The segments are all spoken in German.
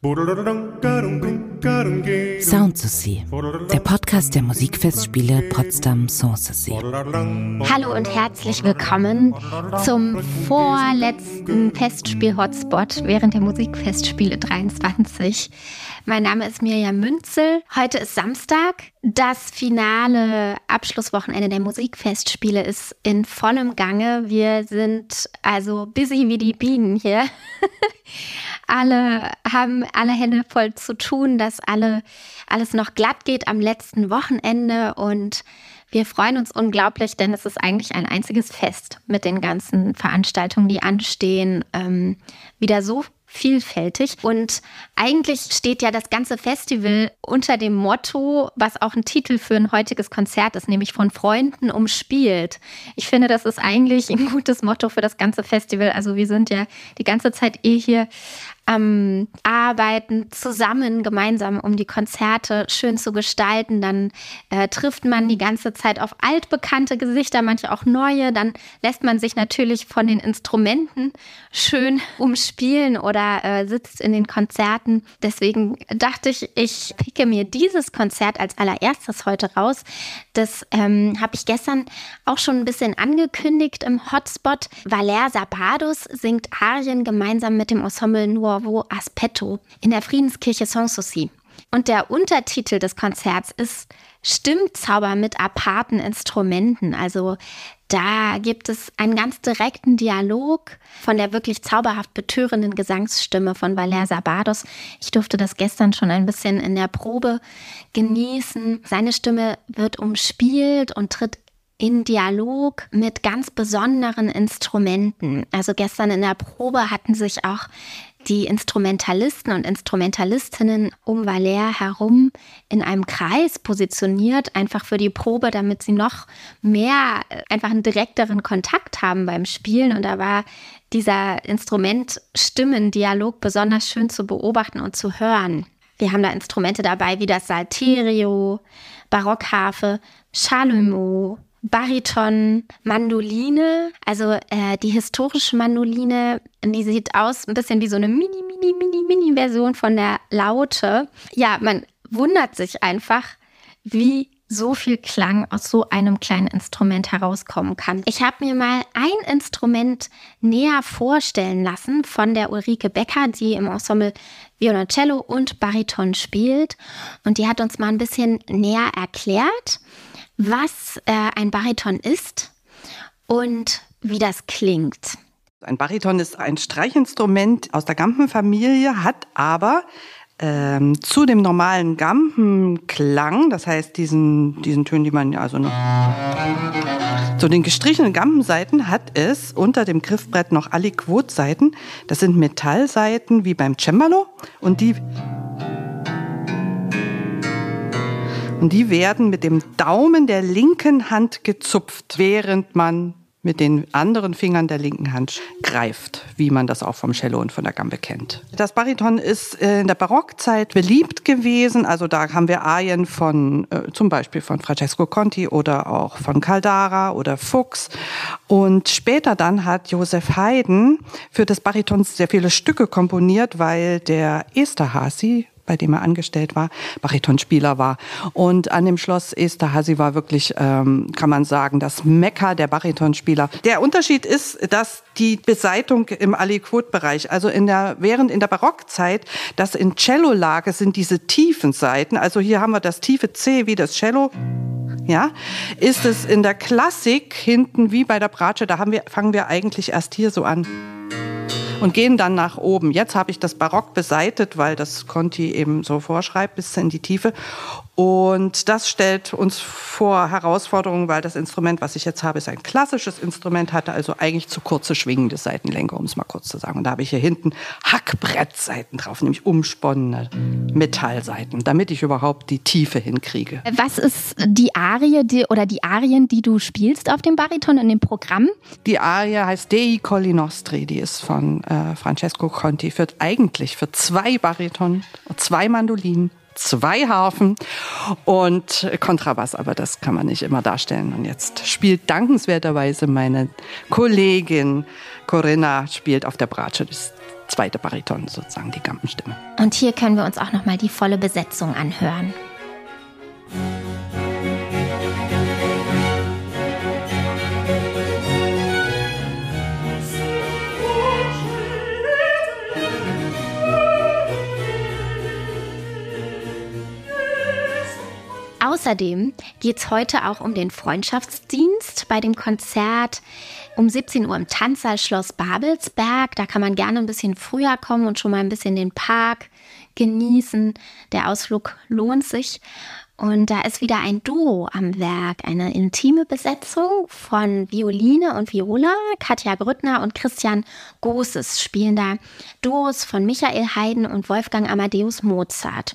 Sound der Podcast der Musikfestspiele Potsdam Sanssouci. Hallo und herzlich willkommen zum vorletzten Festspiel-Hotspot während der Musikfestspiele 23. Mein Name ist Mirjam Münzel. Heute ist Samstag. Das finale Abschlusswochenende der Musikfestspiele ist in vollem Gange. Wir sind also busy wie die Bienen hier. alle haben alle Hände voll zu tun, dass alle, alles noch glatt geht am letzten Wochenende und wir freuen uns unglaublich, denn es ist eigentlich ein einziges Fest mit den ganzen Veranstaltungen, die anstehen. Ähm, wieder so vielfältig. Und eigentlich steht ja das ganze Festival unter dem Motto, was auch ein Titel für ein heutiges Konzert ist, nämlich von Freunden umspielt. Ich finde, das ist eigentlich ein gutes Motto für das ganze Festival. Also wir sind ja die ganze Zeit eh hier am Arbeiten zusammen, gemeinsam, um die Konzerte schön zu gestalten. Dann äh, trifft man die ganze Zeit auf altbekannte Gesichter, manche auch neue. Dann lässt man sich natürlich von den Instrumenten schön umspielen oder äh, sitzt in den Konzerten. Deswegen dachte ich, ich picke mir dieses Konzert als allererstes heute raus. Das ähm, habe ich gestern auch schon ein bisschen angekündigt im Hotspot. Valer Sabados singt Arien gemeinsam mit dem Ensemble Nuovo Aspetto in der Friedenskirche Sanssouci. Und der Untertitel des Konzerts ist Stimmzauber mit aparten Instrumenten. Also da gibt es einen ganz direkten Dialog von der wirklich zauberhaft betörenden Gesangsstimme von Valer Sabados. Ich durfte das gestern schon ein bisschen in der Probe genießen. Seine Stimme wird umspielt und tritt in Dialog mit ganz besonderen Instrumenten. Also gestern in der Probe hatten sich auch die Instrumentalisten und Instrumentalistinnen um Valer herum in einem Kreis positioniert, einfach für die Probe, damit sie noch mehr, äh, einfach einen direkteren Kontakt haben beim Spielen. Und da war dieser Instrument-Stimmen-Dialog besonders schön zu beobachten und zu hören. Wir haben da Instrumente dabei wie das Salterio, Barockharfe, Chalumeau, Bariton, Mandoline, also äh, die historische Mandoline, die sieht aus ein bisschen wie so eine mini, mini, mini, mini Version von der Laute. Ja, man wundert sich einfach, wie so viel Klang aus so einem kleinen Instrument herauskommen kann. Ich habe mir mal ein Instrument näher vorstellen lassen von der Ulrike Becker, die im Ensemble Violoncello und Bariton spielt. Und die hat uns mal ein bisschen näher erklärt was äh, ein Bariton ist und wie das klingt. Ein Bariton ist ein Streichinstrument aus der Gampenfamilie, hat aber ähm, zu dem normalen Gampenklang, das heißt diesen, diesen Tönen, die man ja also noch zu den gestrichenen Gampenseiten hat es unter dem Griffbrett noch Aliquot-Seiten. Das sind Metallseiten wie beim Cembalo und die Und die werden mit dem Daumen der linken Hand gezupft, während man mit den anderen Fingern der linken Hand greift, wie man das auch vom Cello und von der Gambe kennt. Das Bariton ist äh, in der Barockzeit beliebt gewesen. Also da haben wir Arien von äh, zum Beispiel von Francesco Conti oder auch von Caldara oder Fuchs. Und später dann hat Josef Haydn für das Bariton sehr viele Stücke komponiert, weil der Esterhazy bei dem er angestellt war, Baritonspieler war. Und an dem Schloss Esterhazy war wirklich, ähm, kann man sagen, das Mekka der Baritonspieler. Der Unterschied ist, dass die Beseitung im Aliquot-Bereich, also in der, während in der Barockzeit, das in Cello-Lage sind diese tiefen Seiten, also hier haben wir das tiefe C wie das Cello, ja, ist es in der Klassik hinten wie bei der Bratsche, da haben wir, fangen wir eigentlich erst hier so an und gehen dann nach oben. Jetzt habe ich das Barock beseitet, weil das Conti eben so vorschreibt, bis in die Tiefe. Und das stellt uns vor Herausforderungen, weil das Instrument, was ich jetzt habe, ist ein klassisches Instrument, hatte also eigentlich zu kurze schwingende Seitenlenker, um es mal kurz zu sagen. Und da habe ich hier hinten Hackbrettseiten drauf, nämlich umsponnene Metallseiten, damit ich überhaupt die Tiefe hinkriege. Was ist die Arie die, oder die Arien, die du spielst auf dem Bariton in dem Programm? Die Arie heißt Dei Colli Nostri, die ist von äh, Francesco Conti, für eigentlich für zwei Bariton, zwei Mandolinen zwei Harfen und Kontrabass, aber das kann man nicht immer darstellen. Und jetzt spielt dankenswerterweise meine Kollegin Corinna spielt auf der Bratsche. Das zweite Bariton sozusagen, die Gampenstimme. Und hier können wir uns auch noch mal die volle Besetzung anhören. Außerdem geht es heute auch um den Freundschaftsdienst bei dem Konzert um 17 Uhr im Tanzsaal Schloss Babelsberg. Da kann man gerne ein bisschen früher kommen und schon mal ein bisschen den Park genießen. Der Ausflug lohnt sich. Und da ist wieder ein Duo am Werk, eine intime Besetzung von Violine und Viola. Katja Grüttner und Christian Goses spielen da Duos von Michael Haydn und Wolfgang Amadeus Mozart.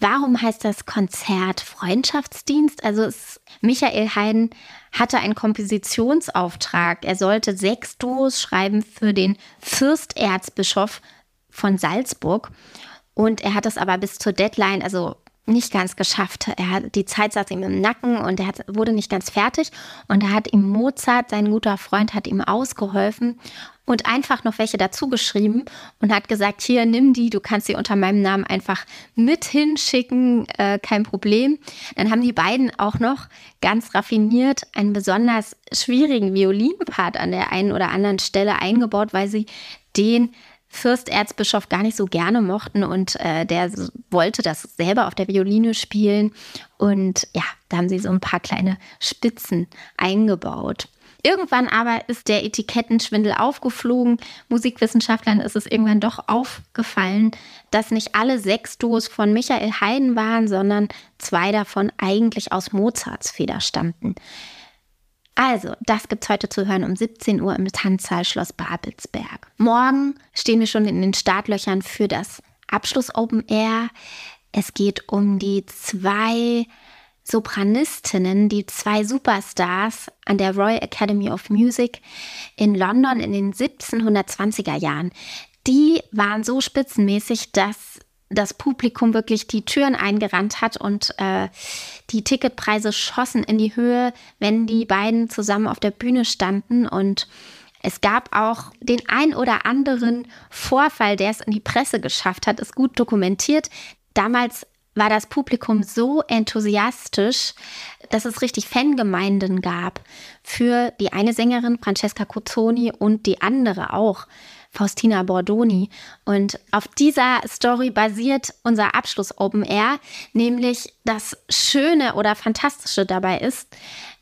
Warum heißt das Konzert Freundschaftsdienst? Also es, Michael Haydn hatte einen Kompositionsauftrag. Er sollte sechs Duos schreiben für den Fürsterzbischof von Salzburg. Und er hat es aber bis zur Deadline, also nicht ganz geschafft. Er hat, die Zeit saß ihm im Nacken und er hat, wurde nicht ganz fertig. Und da hat ihm Mozart, sein guter Freund, hat ihm ausgeholfen und einfach noch welche dazu geschrieben und hat gesagt, hier, nimm die, du kannst sie unter meinem Namen einfach mit hinschicken, äh, kein Problem. Dann haben die beiden auch noch ganz raffiniert einen besonders schwierigen Violinpart an der einen oder anderen Stelle eingebaut, weil sie den Fürsterzbischof gar nicht so gerne mochten und äh, der wollte das selber auf der Violine spielen. Und ja, da haben sie so ein paar kleine Spitzen eingebaut. Irgendwann aber ist der Etikettenschwindel aufgeflogen. Musikwissenschaftlern ist es irgendwann doch aufgefallen, dass nicht alle sechs Duos von Michael Haydn waren, sondern zwei davon eigentlich aus Mozarts Feder stammten. Also, das gibt's heute zu hören um 17 Uhr im Tanzsaal Schloss Babelsberg. Morgen stehen wir schon in den Startlöchern für das Abschluss Open Air. Es geht um die zwei Sopranistinnen, die zwei Superstars an der Royal Academy of Music in London in den 1720er Jahren. Die waren so spitzenmäßig, dass das Publikum wirklich die Türen eingerannt hat und äh, die Ticketpreise schossen in die Höhe, wenn die beiden zusammen auf der Bühne standen. Und es gab auch den ein oder anderen Vorfall, der es in die Presse geschafft hat, ist gut dokumentiert. Damals war das Publikum so enthusiastisch, dass es richtig Fangemeinden gab für die eine Sängerin Francesca Cozzoni und die andere auch. Faustina Bordoni. Und auf dieser Story basiert unser Abschluss Open Air, nämlich das Schöne oder Fantastische dabei ist,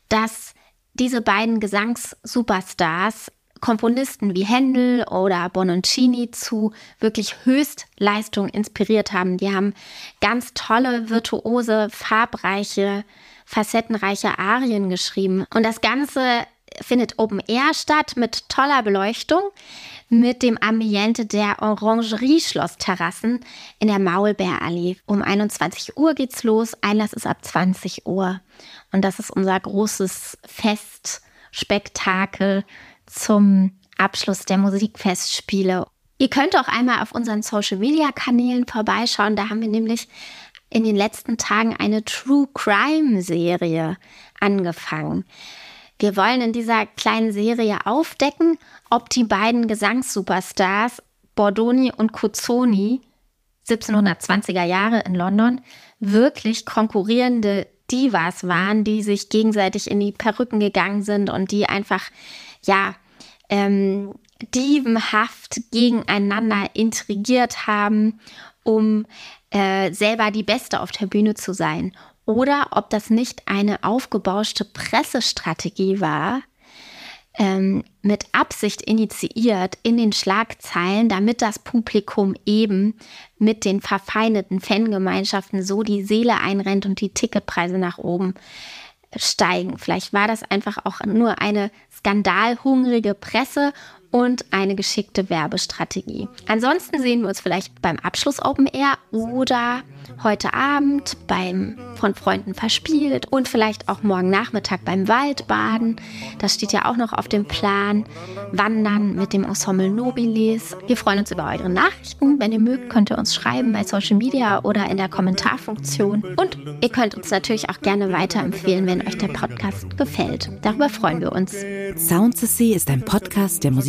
dass diese beiden Gesangssuperstars Komponisten wie Händel oder Bononcini zu wirklich Höchstleistung inspiriert haben. Die haben ganz tolle, virtuose, farbreiche, facettenreiche Arien geschrieben. Und das Ganze findet Open Air statt mit toller Beleuchtung, mit dem Ambiente der Orangerie-Schlossterrassen in der Maulbeerallee. Um 21 Uhr geht's los, Einlass ist ab 20 Uhr. Und das ist unser großes Festspektakel zum Abschluss der Musikfestspiele. Ihr könnt auch einmal auf unseren Social-Media-Kanälen vorbeischauen. Da haben wir nämlich in den letzten Tagen eine True Crime-Serie angefangen. Wir wollen in dieser kleinen Serie aufdecken, ob die beiden Gesangssuperstars Bordoni und Cuzzoni 1720er Jahre in London wirklich konkurrierende Divas waren, die sich gegenseitig in die Perücken gegangen sind und die einfach ja, ähm, dievenhaft gegeneinander intrigiert haben, um äh, selber die Beste auf der Bühne zu sein. Oder ob das nicht eine aufgebauschte Pressestrategie war, ähm, mit Absicht initiiert in den Schlagzeilen, damit das Publikum eben mit den verfeindeten Fangemeinschaften so die Seele einrennt und die Ticketpreise nach oben steigen. Vielleicht war das einfach auch nur eine skandalhungrige Presse und eine geschickte Werbestrategie. Ansonsten sehen wir uns vielleicht beim Abschluss Open Air oder heute Abend beim von Freunden verspielt und vielleicht auch morgen Nachmittag beim Waldbaden. Das steht ja auch noch auf dem Plan. Wandern mit dem Ensemble Nobilis. Wir freuen uns über eure Nachrichten. Wenn ihr mögt, könnt ihr uns schreiben bei Social Media oder in der Kommentarfunktion. Und ihr könnt uns natürlich auch gerne weiterempfehlen, wenn euch der Podcast gefällt. Darüber freuen wir uns. Sound ist ein Podcast der